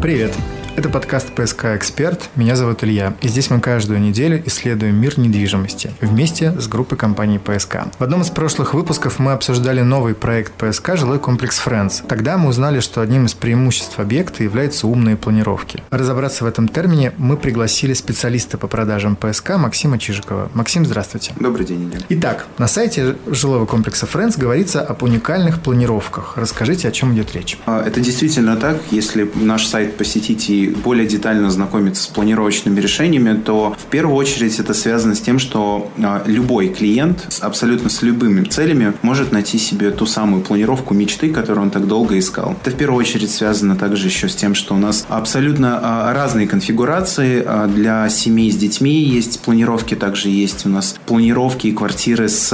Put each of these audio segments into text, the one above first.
Привет! Это подкаст «ПСК Эксперт». Меня зовут Илья. И здесь мы каждую неделю исследуем мир недвижимости вместе с группой компаний «ПСК». В одном из прошлых выпусков мы обсуждали новый проект «ПСК. Жилой комплекс Friends». Тогда мы узнали, что одним из преимуществ объекта являются умные планировки. Разобраться в этом термине мы пригласили специалиста по продажам «ПСК» Максима Чижикова. Максим, здравствуйте. Добрый день, Илья. Итак, на сайте жилого комплекса Friends говорится об уникальных планировках. Расскажите, о чем идет речь. А, это действительно так. Если наш сайт посетить и более детально знакомиться с планировочными решениями, то в первую очередь это связано с тем, что а, любой клиент абсолютно с любыми целями может найти себе ту самую планировку мечты, которую он так долго искал. Это в первую очередь связано также еще с тем, что у нас абсолютно а, разные конфигурации а, для семей с детьми есть планировки, также есть у нас планировки и квартиры с,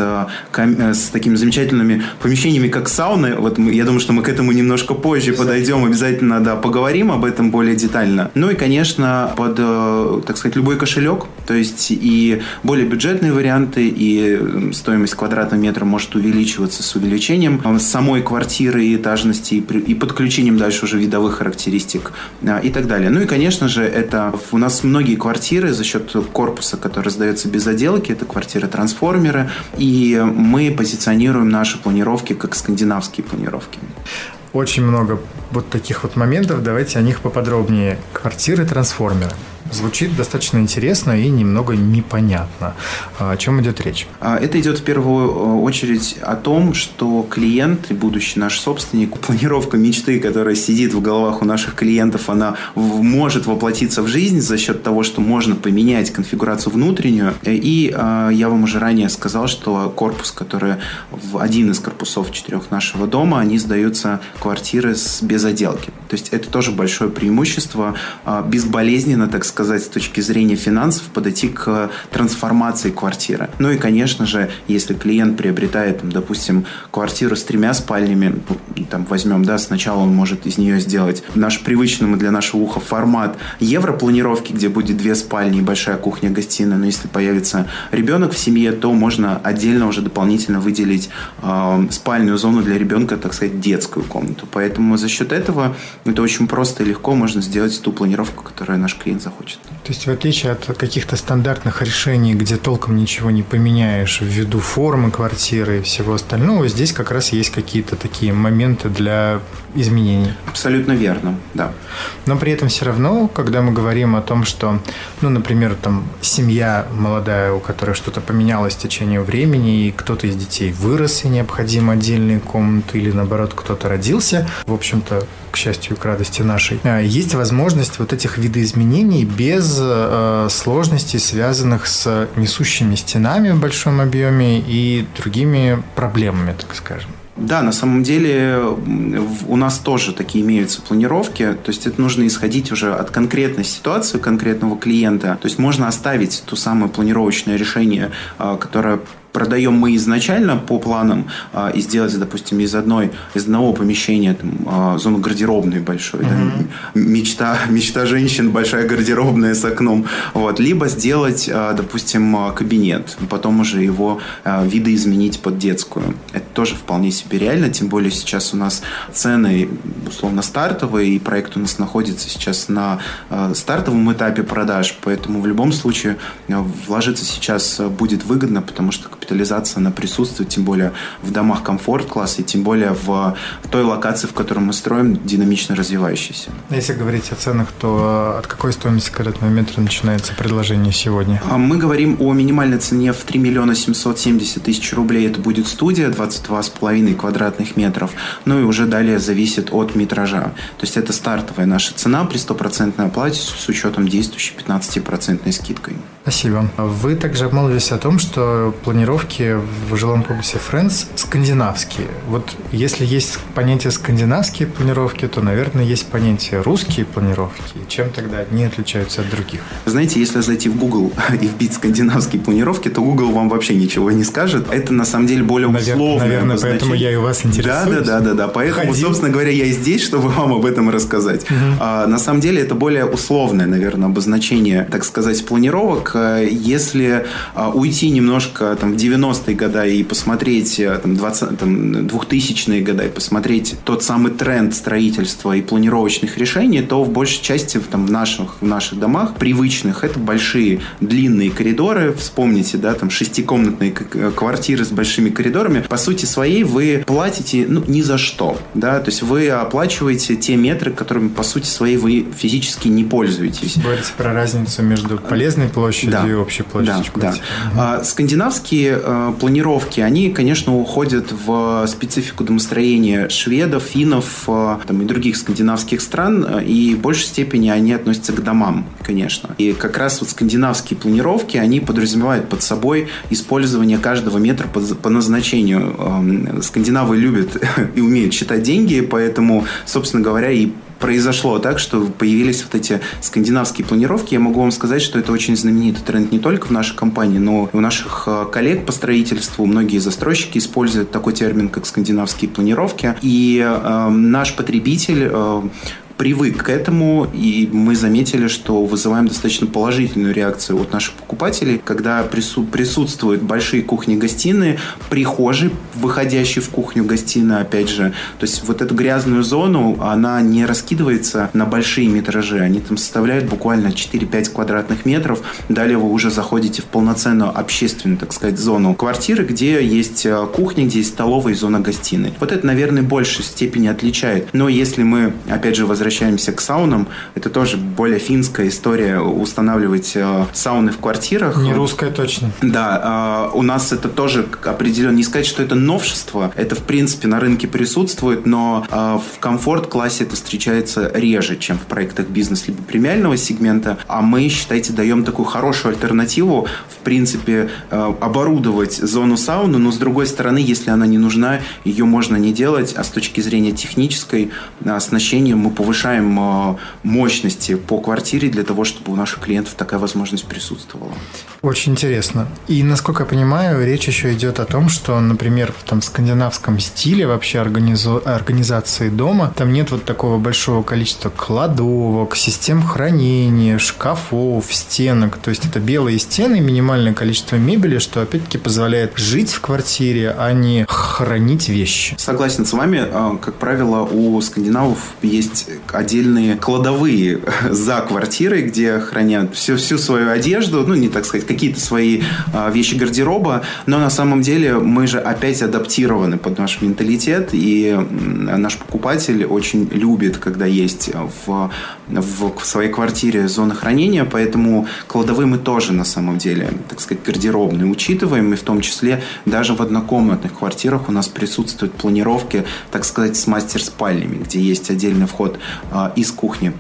с такими замечательными помещениями, как сауны. Вот мы, я думаю, что мы к этому немножко позже подойдем, обязательно да, поговорим об этом более детально детально. Ну и, конечно, под, э, так сказать, любой кошелек, то есть и более бюджетные варианты, и стоимость квадратного метра может увеличиваться с увеличением самой квартиры и этажности, и подключением дальше уже видовых характеристик а, и так далее. Ну и, конечно же, это у нас многие квартиры за счет корпуса, который раздается без отделки, это квартиры-трансформеры, и мы позиционируем наши планировки как скандинавские планировки очень много вот таких вот моментов. Давайте о них поподробнее. Квартиры трансформеры. Звучит достаточно интересно и немного непонятно. А о чем идет речь? А, это идет в первую э, очередь о том, что клиент будущий наш собственник, планировка мечты, которая сидит в головах у наших клиентов, она может воплотиться в жизнь за счет того, что можно поменять конфигурацию внутреннюю. И а, я вам уже ранее сказал, что корпус, который в один из корпусов четырех нашего дома, они сдаются квартиры с, без отделки. То есть это тоже большое преимущество, безболезненно, так сказать, сказать, с точки зрения финансов, подойти к трансформации квартиры. Ну и, конечно же, если клиент приобретает, допустим, квартиру с тремя спальнями, ну, там возьмем, да, сначала он может из нее сделать наш привычный для нашего уха формат европланировки, где будет две спальни и большая кухня-гостиная, но если появится ребенок в семье, то можно отдельно уже дополнительно выделить э, спальную зону для ребенка, так сказать, детскую комнату. Поэтому за счет этого это очень просто и легко можно сделать ту планировку, которую наш клиент захочет хочет. То есть, в отличие от каких-то стандартных решений, где толком ничего не поменяешь ввиду формы квартиры и всего остального, здесь как раз есть какие-то такие моменты для изменений. Абсолютно верно, да. Но при этом все равно, когда мы говорим о том, что, ну, например, там семья молодая, у которой что-то поменялось в течение времени, и кто-то из детей вырос, и необходимо отдельные комнаты, или наоборот, кто-то родился, в общем-то, к счастью, к радости нашей, а, есть возможность вот этих видоизменений без э, сложностей, связанных с несущими стенами в большом объеме и другими проблемами, так скажем. Да, на самом деле у нас тоже такие имеются планировки. То есть это нужно исходить уже от конкретной ситуации, конкретного клиента. То есть можно оставить ту самое планировочное решение, а, которое продаем мы изначально по планам а, и сделать, допустим, из одной из одного помещения там, а, зону гардеробной большой, угу. да, мечта мечта женщин большая гардеробная с окном, вот, либо сделать, а, допустим, кабинет, потом уже его а, видоизменить под детскую. Это тоже вполне себе реально, тем более сейчас у нас цены условно стартовые, и проект у нас находится сейчас на а, стартовом этапе продаж, поэтому в любом случае а, вложиться сейчас будет выгодно, потому что капитализация, она присутствует, тем более в домах комфорт-класса и тем более в той локации, в которой мы строим, динамично развивающейся. Если говорить о ценах, то от какой стоимости квадратного метра начинается предложение сегодня? А мы говорим о минимальной цене в 3 миллиона 770 тысяч рублей. Это будет студия 22,5 квадратных метров. Ну и уже далее зависит от метража. То есть это стартовая наша цена при стопроцентной оплате с учетом действующей 15% скидкой. Спасибо. Вы также обмолвились о том, что планировки в жилом комплексе Friends скандинавские. Вот если есть понятие скандинавские планировки, то, наверное, есть понятие русские планировки. Чем тогда одни отличаются от других? Знаете, если зайти в Google и вбить скандинавские планировки, то Google вам вообще ничего не скажет. Это на самом деле более Навер- условное Наверное, поэтому я и вас интересуюсь. Да, да, да, да, да. Поэтому, Ходи. собственно говоря, я и здесь, чтобы вам об этом рассказать. Угу. А, на самом деле это более условное, наверное, обозначение, так сказать, планировок если а, уйти немножко там, в 90-е годы и посмотреть э, там, 20, там, 2000-е годы и посмотреть тот самый тренд строительства и планировочных решений, то в большей части там, в, наших, в наших домах привычных это большие длинные коридоры. Вспомните, да, там шестикомнатные квартиры с большими коридорами. По сути своей вы платите ну, ни за что. Да? То есть вы оплачиваете те метры, которыми по сути своей вы физически не пользуетесь. Говорите про разницу между полезной площадью да. и общей площадью. Да, да. А, скандинавские а, планировки, они, конечно, уходят в специфику домостроения шведов, финнов а, там, и других скандинавских стран, а, и в большей степени они относятся к домам, конечно. И как раз вот скандинавские планировки, они подразумевают под собой использование каждого метра по, по назначению. Скандинавы любят и умеют считать деньги, поэтому, собственно говоря, и произошло так, что появились вот эти скандинавские планировки. Я могу вам сказать, что это очень знаменитый тренд не только в нашей компании, но и у наших э, коллег по строительству. Многие застройщики используют такой термин, как скандинавские планировки. И э, наш потребитель э, привык к этому, и мы заметили, что вызываем достаточно положительную реакцию от наших покупателей, когда прису- присутствуют большие кухни-гостиные, прихожие, выходящие в кухню-гостиную, опять же. То есть вот эту грязную зону, она не раскидывается на большие метражи, они там составляют буквально 4-5 квадратных метров. Далее вы уже заходите в полноценную общественную, так сказать, зону квартиры, где есть э, кухня, где есть столовая и зона гостиной. Вот это, наверное, в большей степени отличает. Но если мы, опять же, возвращаемся возвращаемся к саунам, это тоже более финская история устанавливать э, сауны в квартирах. Не русская точно. Да, э, у нас это тоже определенно, не сказать, что это новшество, это в принципе на рынке присутствует, но э, в комфорт-классе это встречается реже, чем в проектах бизнес либо премиального сегмента, а мы, считайте, даем такую хорошую альтернативу, в принципе, оборудовать зону сауны, но с другой стороны, если она не нужна, ее можно не делать, а с точки зрения технической оснащения мы повышаем повышаем э, мощности по квартире для того, чтобы у наших клиентов такая возможность присутствовала. Очень интересно. И, насколько я понимаю, речь еще идет о том, что, например, в там скандинавском стиле вообще организу... организации дома, там нет вот такого большого количества кладовок, систем хранения, шкафов, стенок. То есть это белые стены, минимальное количество мебели, что опять-таки позволяет жить в квартире, а не хранить вещи. Согласен с вами. А, как правило, у скандинавов есть отдельные кладовые за квартирой, где хранят всю, всю свою одежду, ну, не так сказать, какие-то свои а, вещи гардероба, но на самом деле мы же опять адаптированы под наш менталитет, и наш покупатель очень любит, когда есть в, в своей квартире зона хранения, поэтому кладовые мы тоже на самом деле, так сказать, гардеробные учитываем, и в том числе даже в однокомнатных квартирах у нас присутствуют планировки, так сказать, с мастер-спальнями, где есть отдельный вход из кухни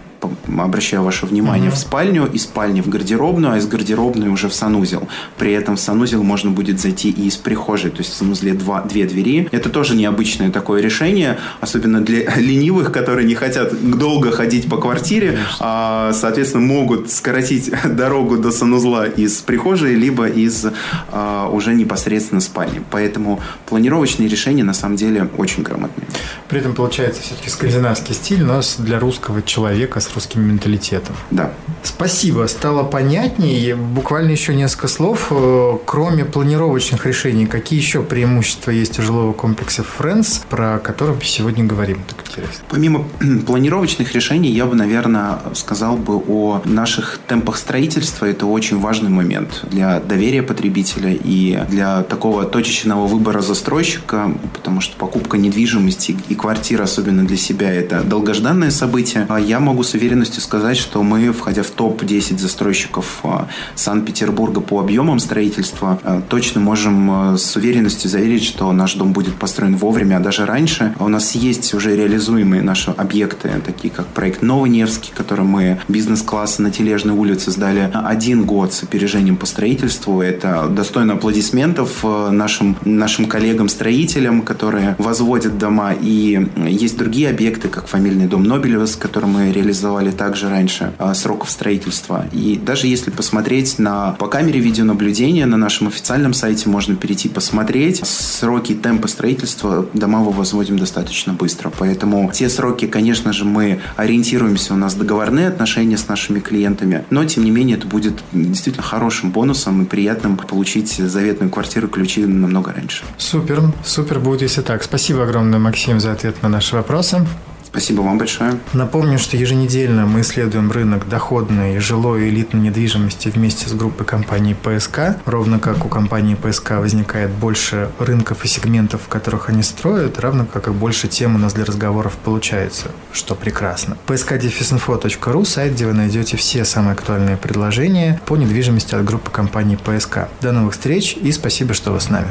обращаю ваше внимание, mm-hmm. в спальню, из спальни в гардеробную, а из гардеробной уже в санузел. При этом в санузел можно будет зайти и из прихожей, то есть в санузле два, две двери. Это тоже необычное такое решение, особенно для ленивых, которые не хотят долго ходить по квартире, а, соответственно, могут скоротить дорогу до санузла из прихожей, либо из а, уже непосредственно спальни. Поэтому планировочные решения на самом деле очень грамотные. При этом получается все-таки скандинавский стиль, но для русского человека с русским менталитетом. Да. Спасибо, стало понятнее. Буквально еще несколько слов. Э, кроме планировочных решений, какие еще преимущества есть у жилого комплекса Friends, про который сегодня говорим? Так интересно. Помимо планировочных решений, я бы, наверное, сказал бы о наших темпах строительства. Это очень важный момент для доверия потребителя и для такого точечного выбора застройщика, потому что покупка недвижимости и квартира, особенно для себя, это долгожданное событие. А я могу с уверенностью сказать, что мы, входя в топ-10 застройщиков а, Санкт-Петербурга по объемам строительства, а, точно можем а, с уверенностью заверить, что наш дом будет построен вовремя, а даже раньше. У нас есть уже реализуемые наши объекты, такие как проект Новый Невский, который мы бизнес-класс на Тележной улице сдали один год с опережением по строительству. Это достойно аплодисментов нашим, нашим коллегам-строителям, которые возводят дома. И есть другие объекты, как фамильный дом Нобелева, с которым мы реализовали создавали также раньше а, сроков строительства. И даже если посмотреть на по камере видеонаблюдения на нашем официальном сайте можно перейти посмотреть. Сроки и темпы строительства дома мы возводим достаточно быстро. Поэтому те сроки, конечно же, мы ориентируемся, у нас договорные отношения с нашими клиентами, но тем не менее это будет действительно хорошим бонусом и приятным получить заветную квартиру ключи намного раньше. Супер, супер будет, если так. Спасибо огромное, Максим, за ответ на наши вопросы. Спасибо вам большое. Напомню, что еженедельно мы исследуем рынок доходной, жилой и элитной недвижимости вместе с группой компаний ПСК. Ровно как у компании ПСК возникает больше рынков и сегментов, в которых они строят, равно как и больше тем у нас для разговоров получается, что прекрасно. psk-info.ru – сайт, где вы найдете все самые актуальные предложения по недвижимости от группы компаний ПСК. До новых встреч и спасибо, что вы с нами.